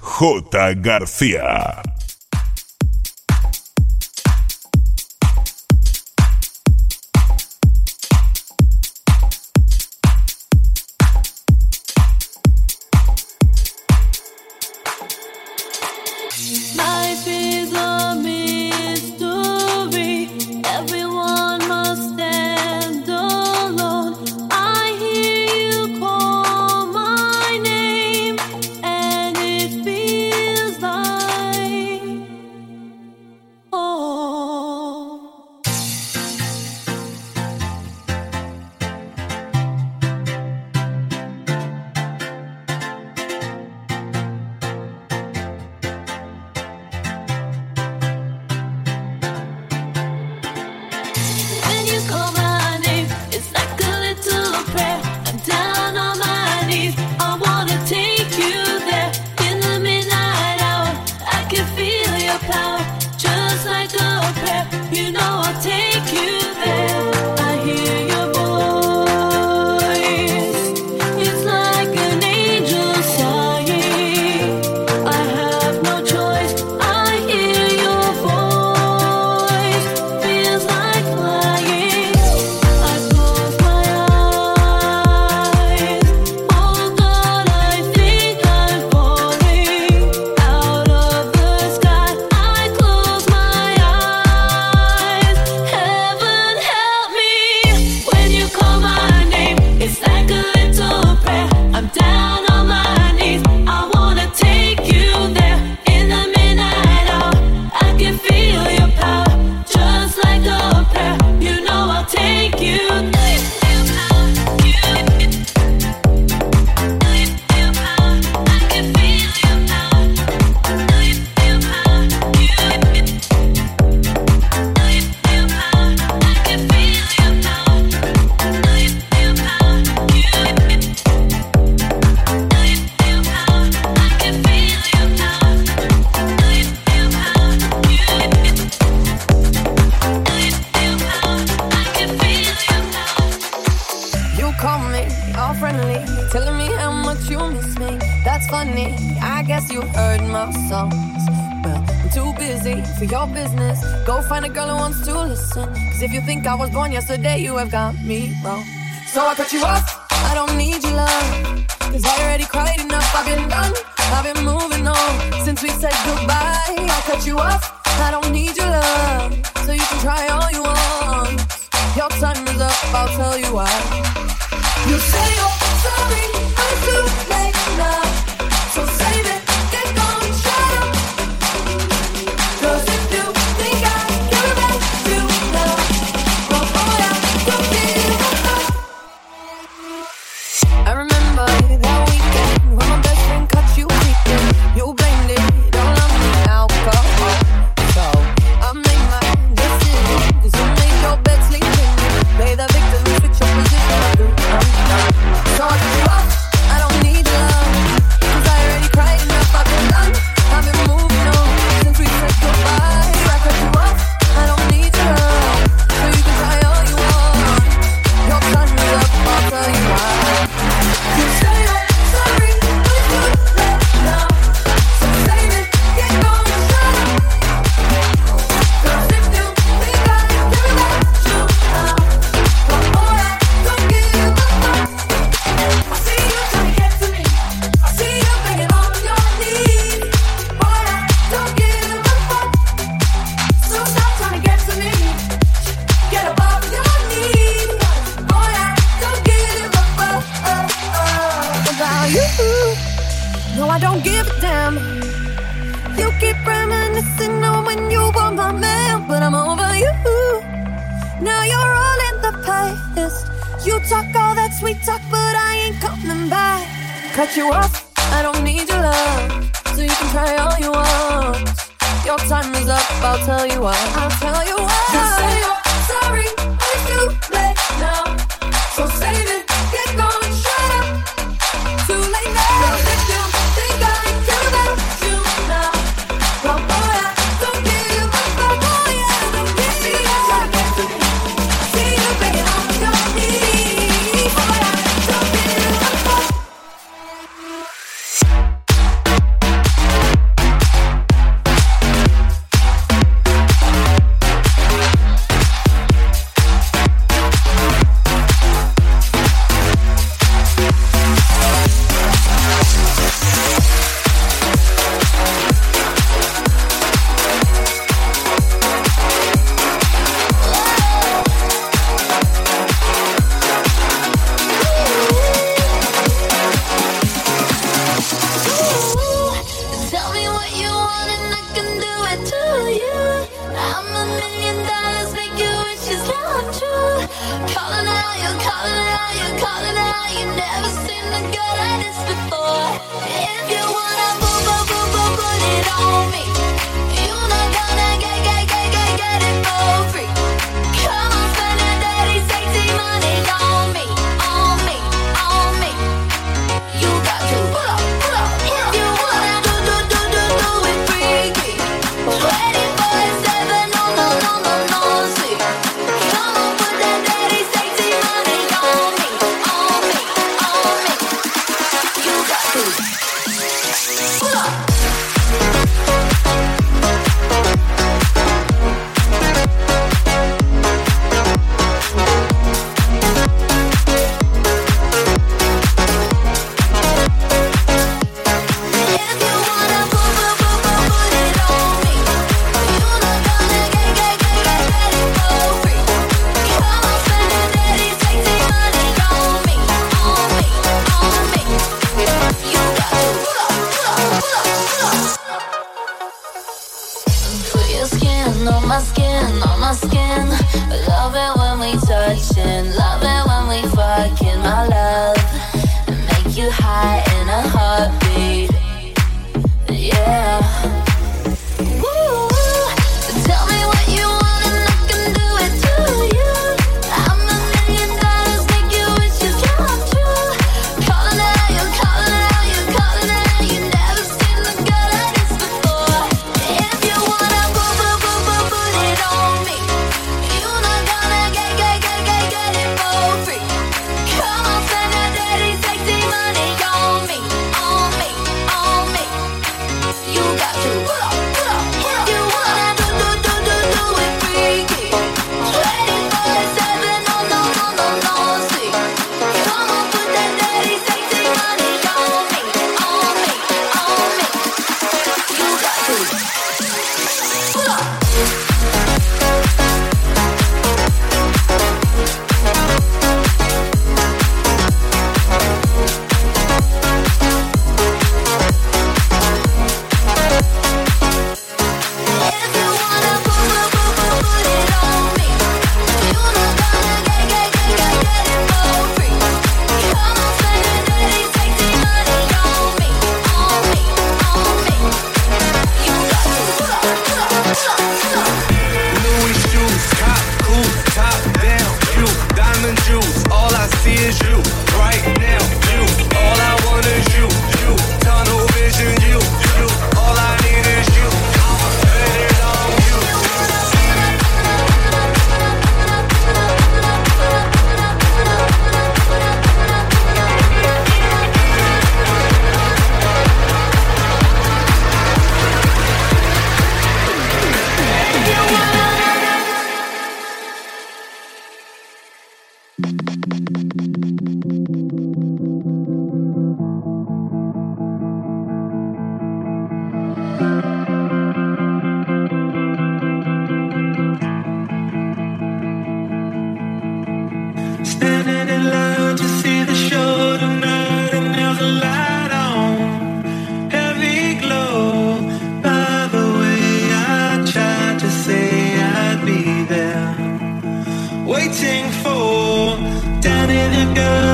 J. García.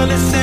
wanna say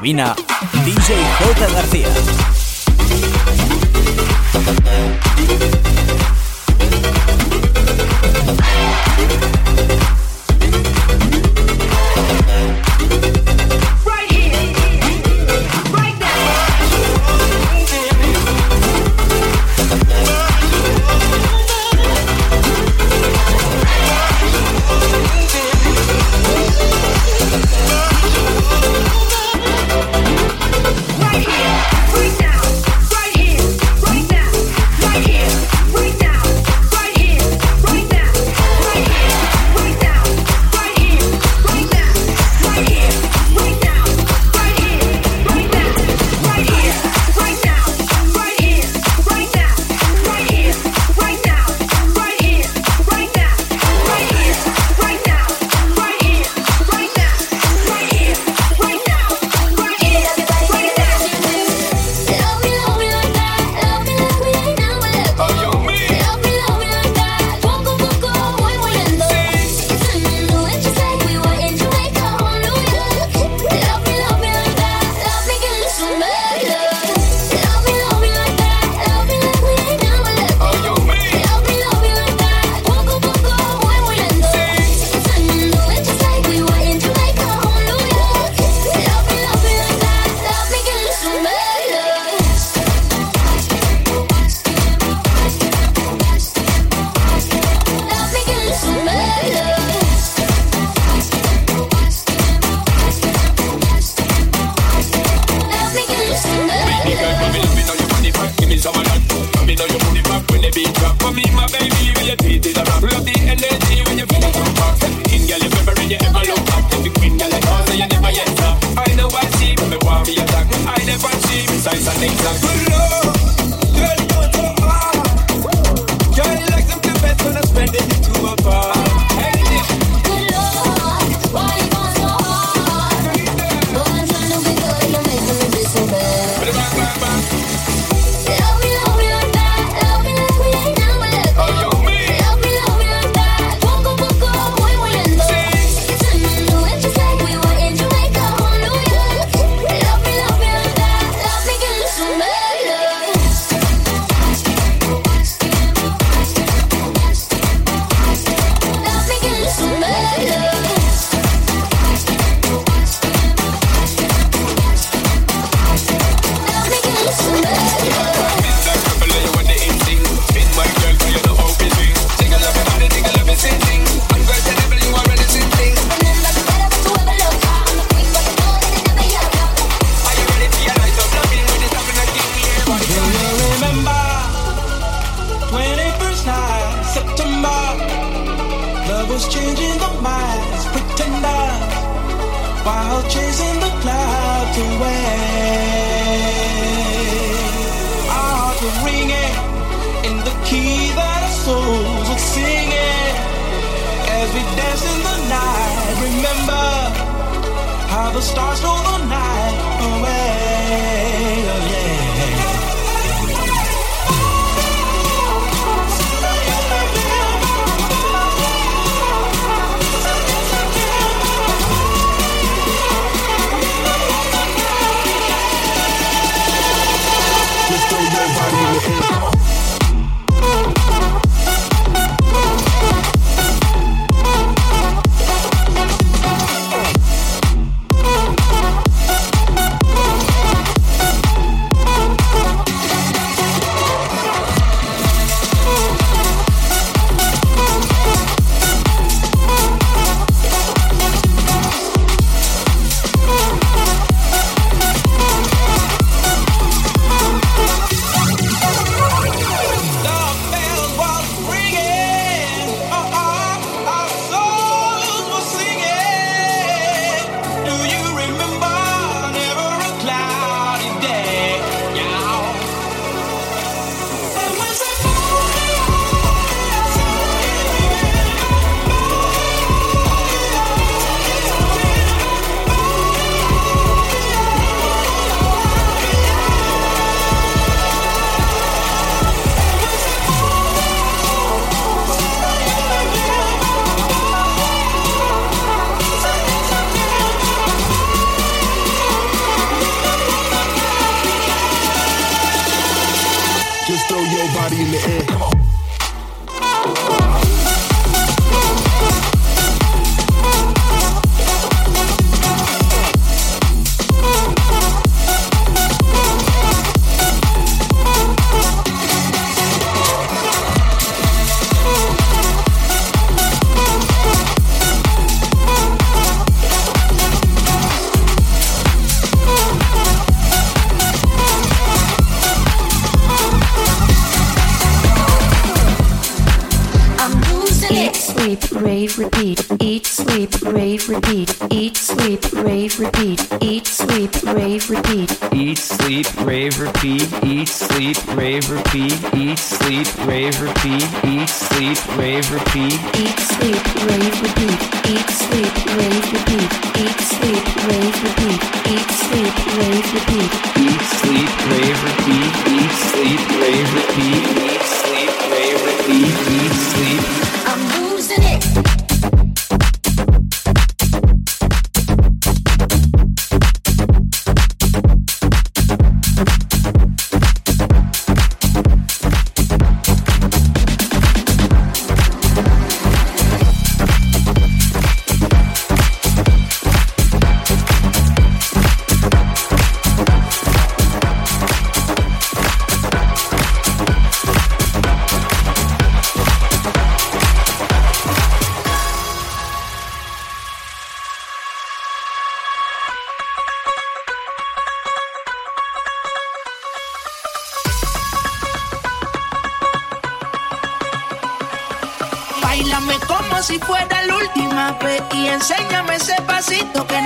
cabina, DJ J. García.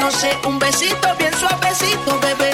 no sé, un besito bien suavecito, bebé.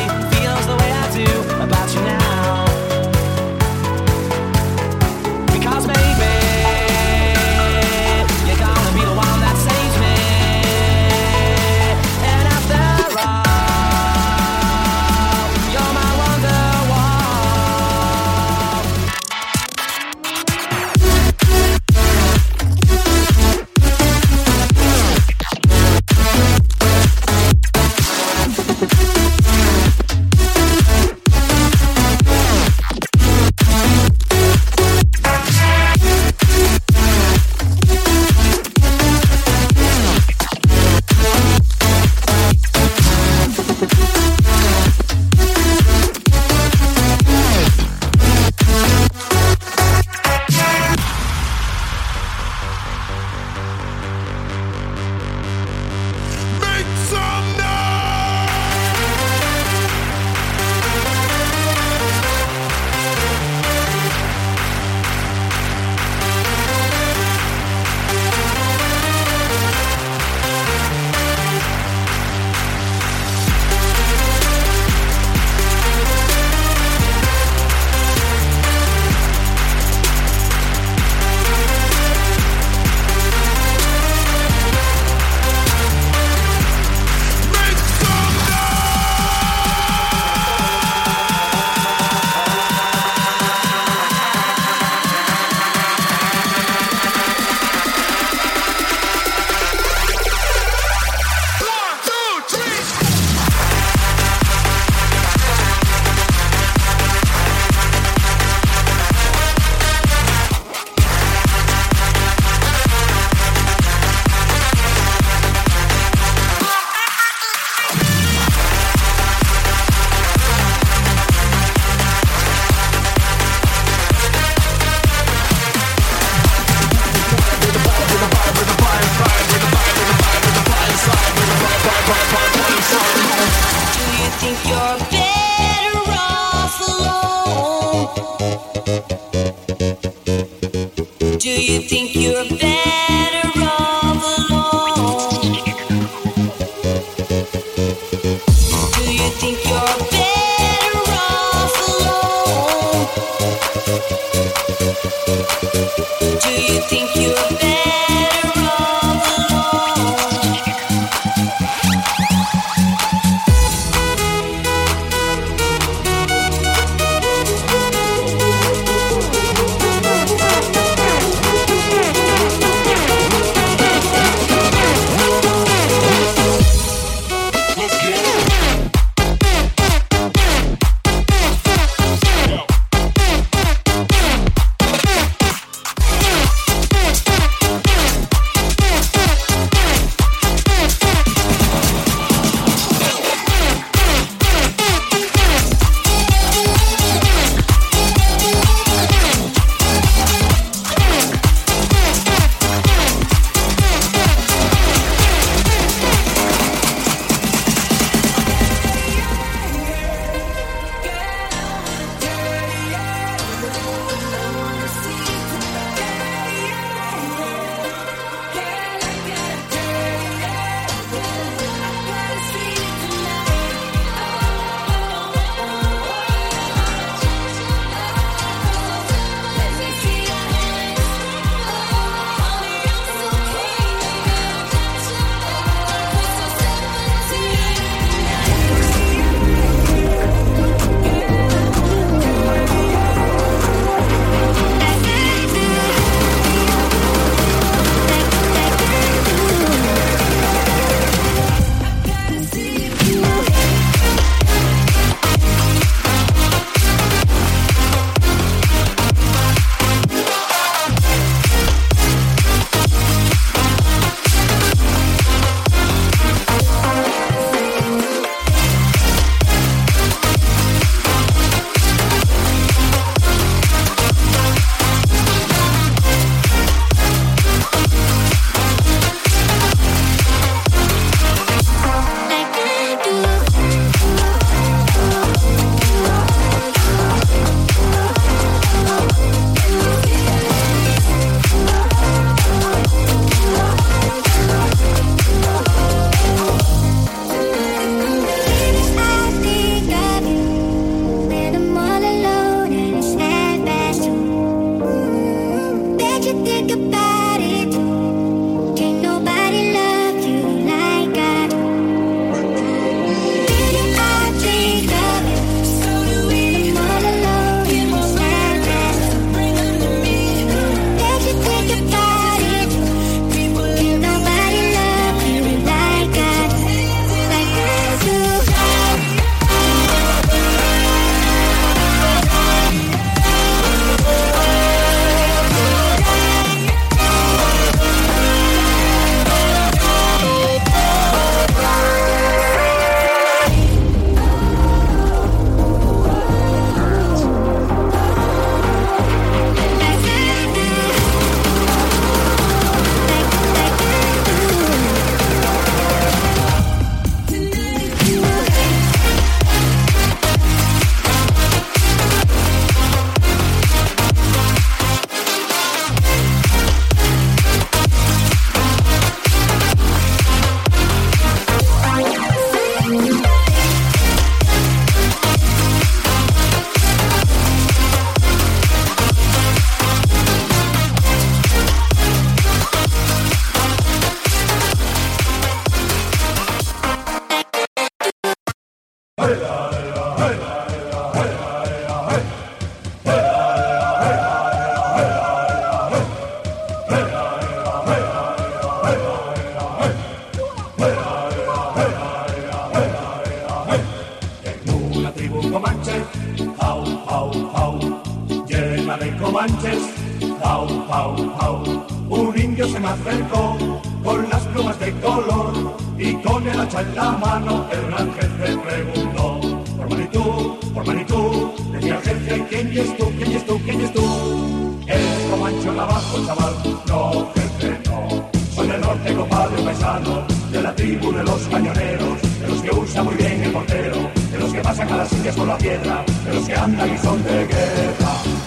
de la tribu de los cañoneros, de los que usa muy bien el portero, de los que pasan a las sillas por la piedra, de los que andan y son de guerra.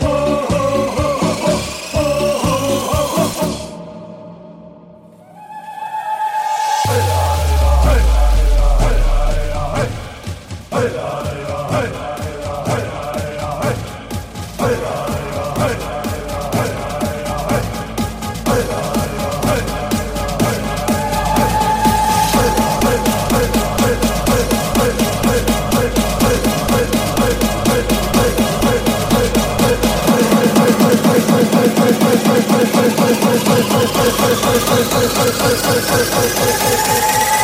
パンパンパンパンパンパンパンパンパン。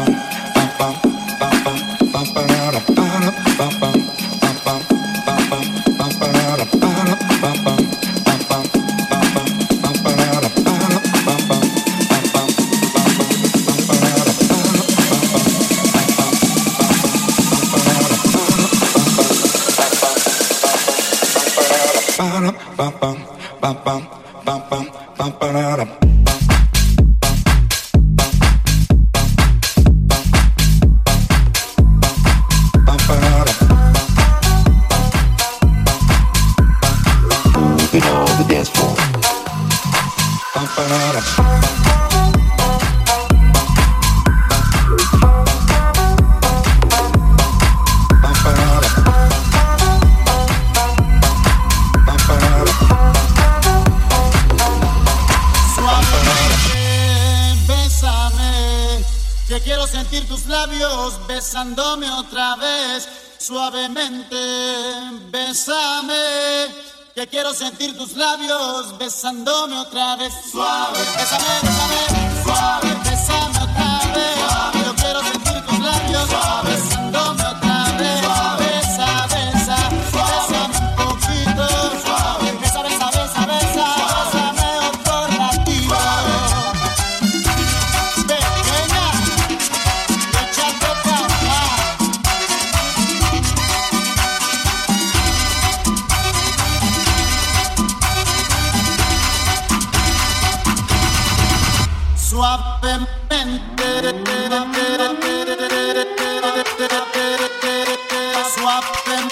Swap them,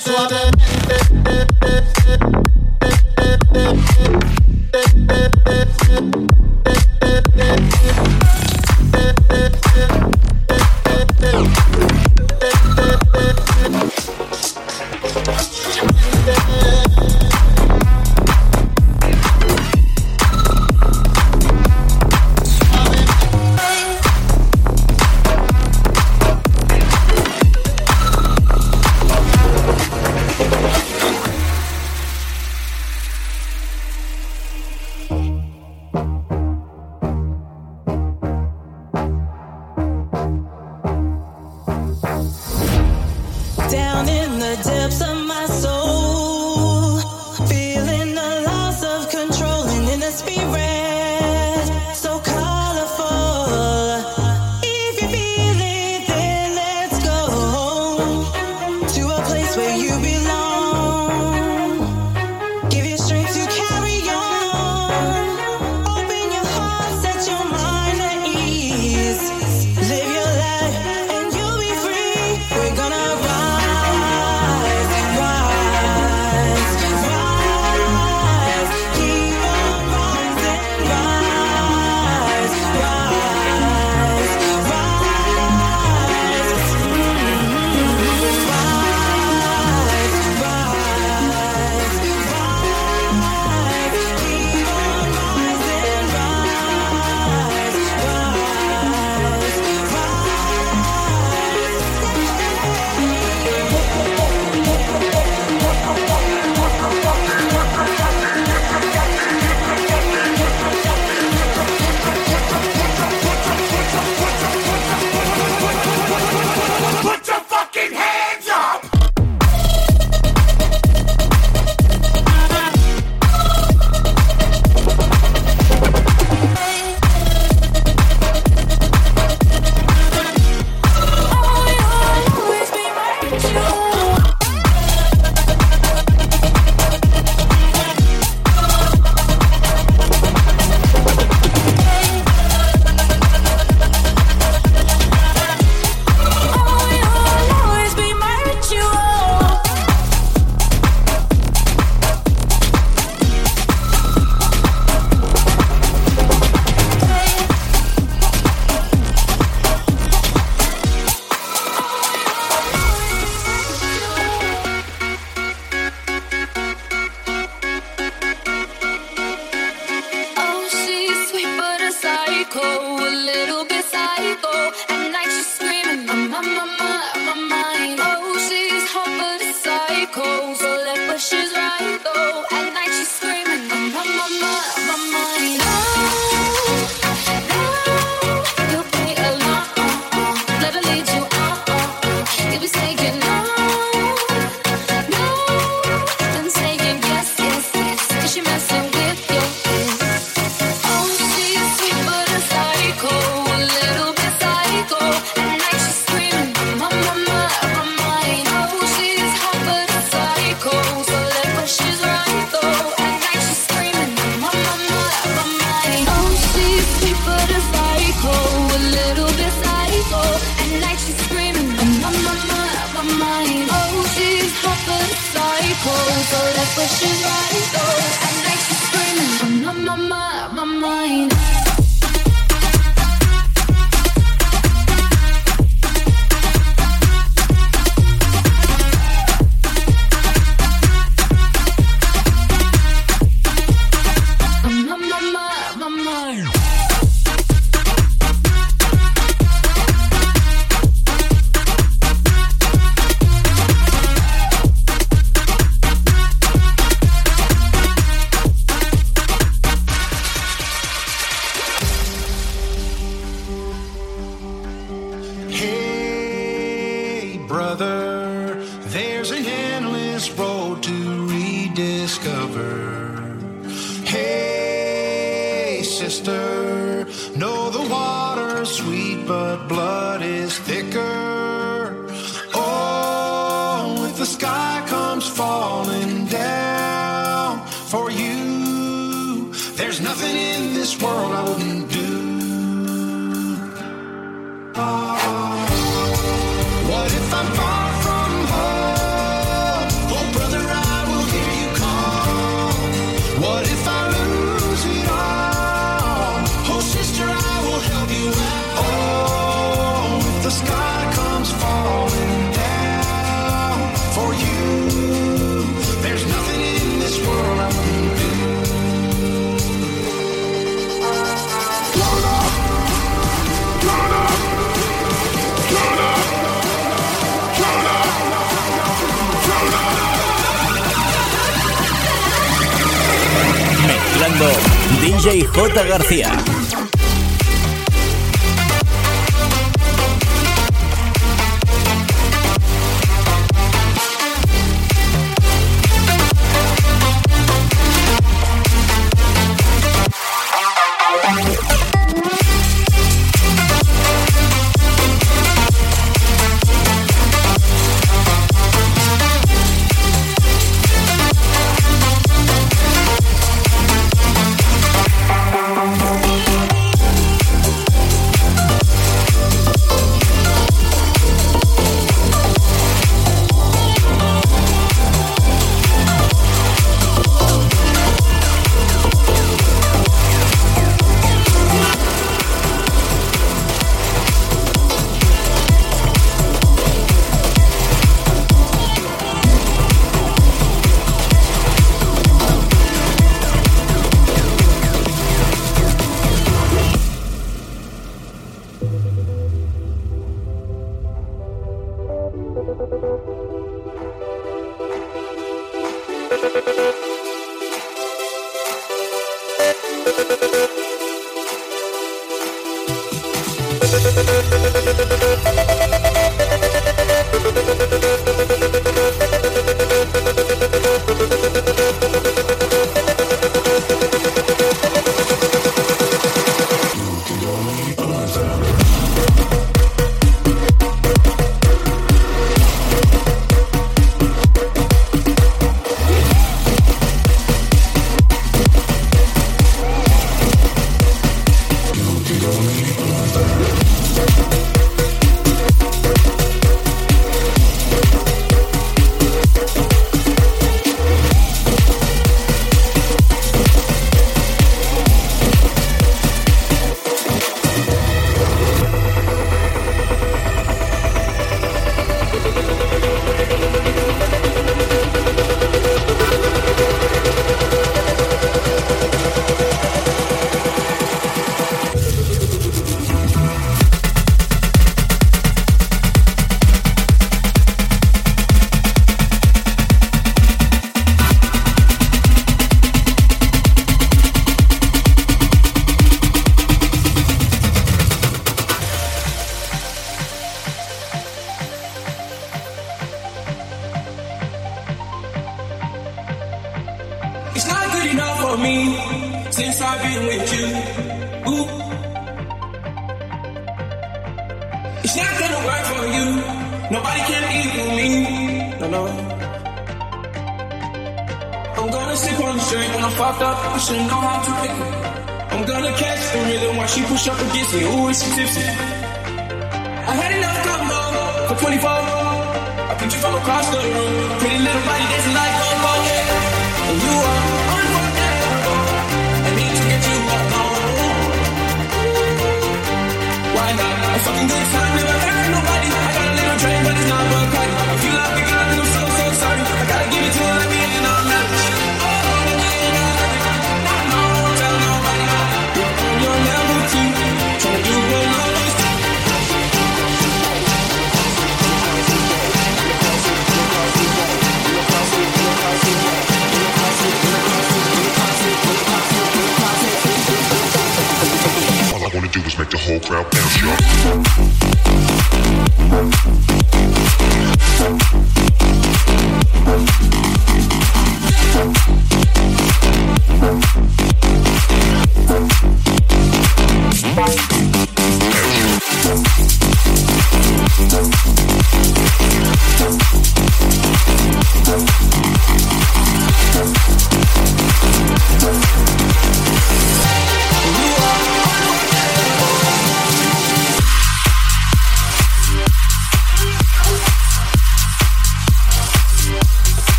swap them. cold, so that's where she lies. Oh, I like to screaming, I'm on my, my mind.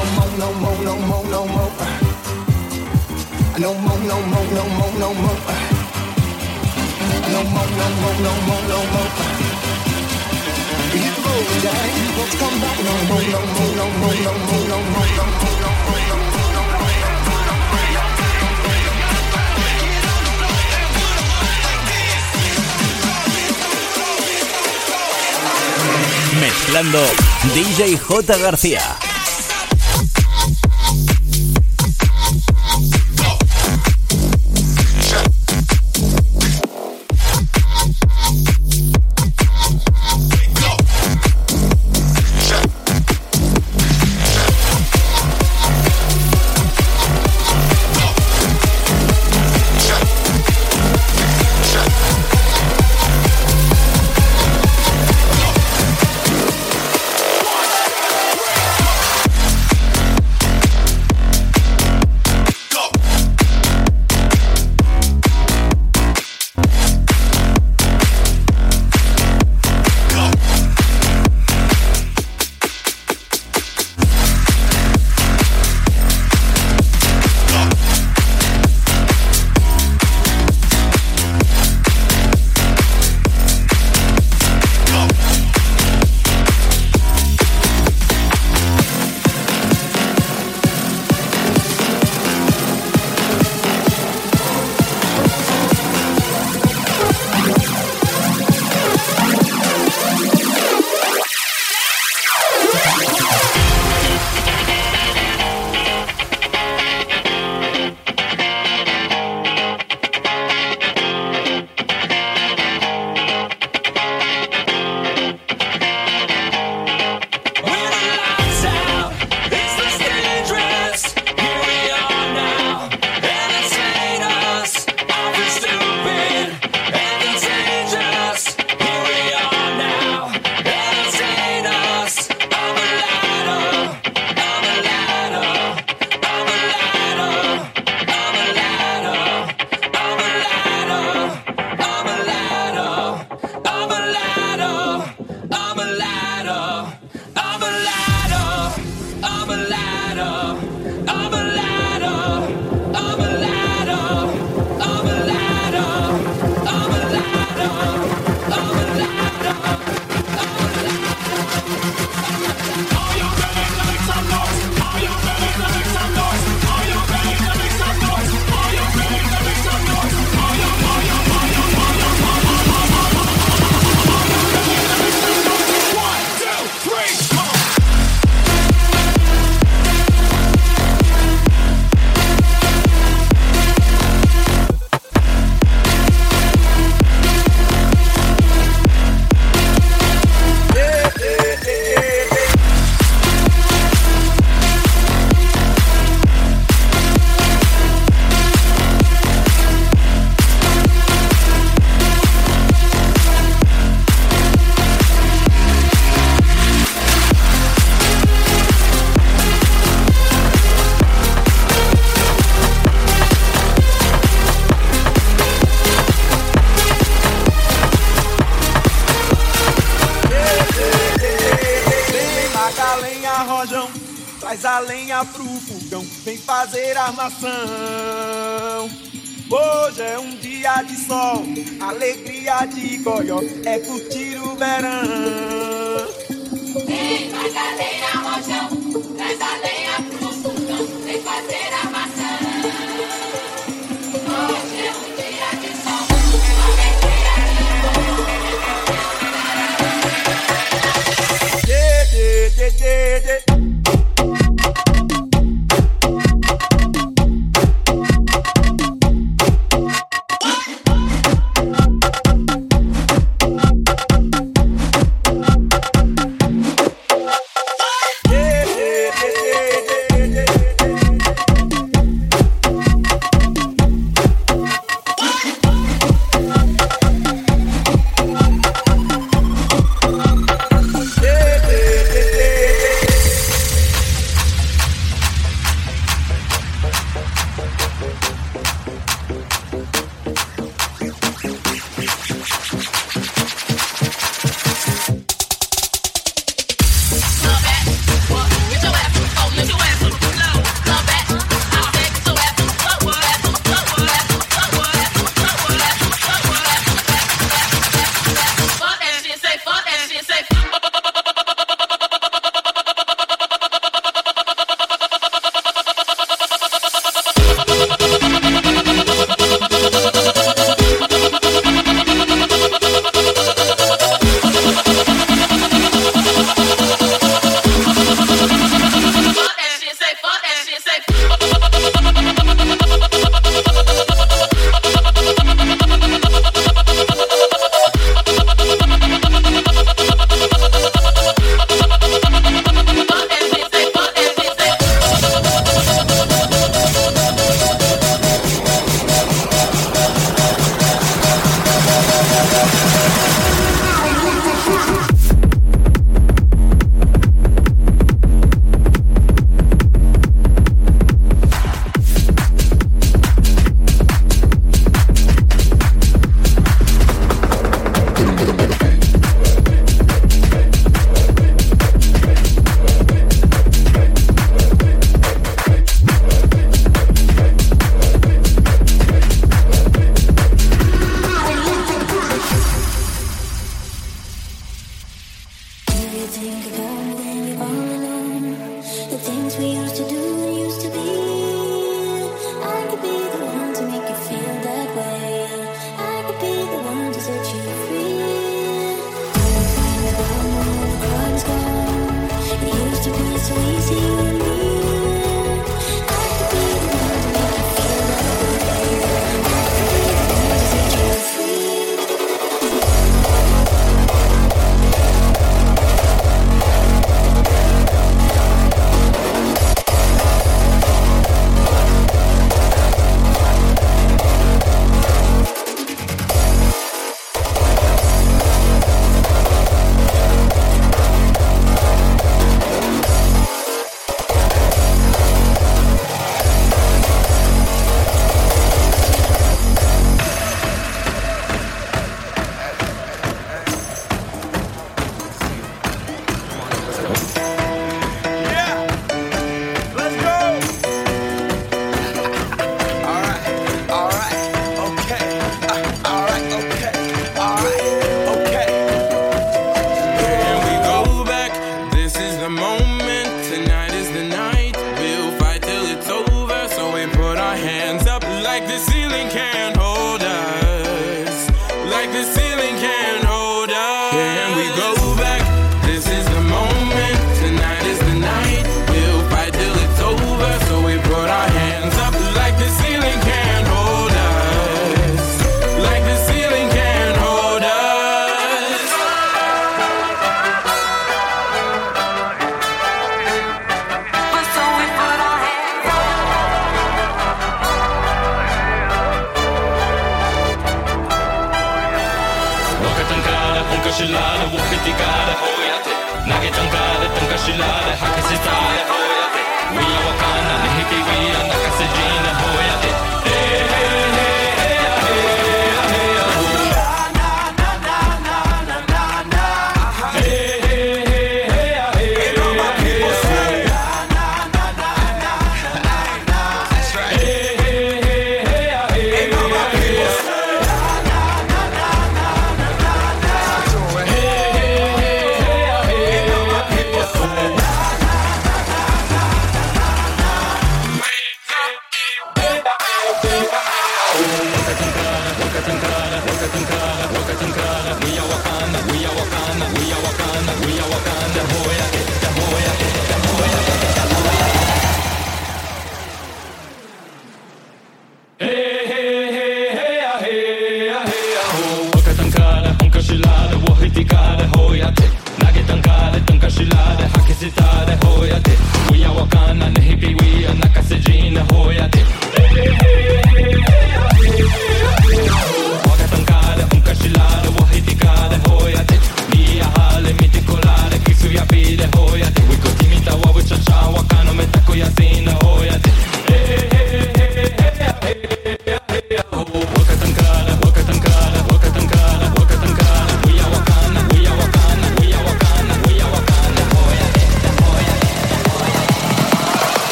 No more, no more, no. Mezclando DJ J. García. Hoje é um dia de sol, alegria de goió, é curtir o verão. Vem pra cadeira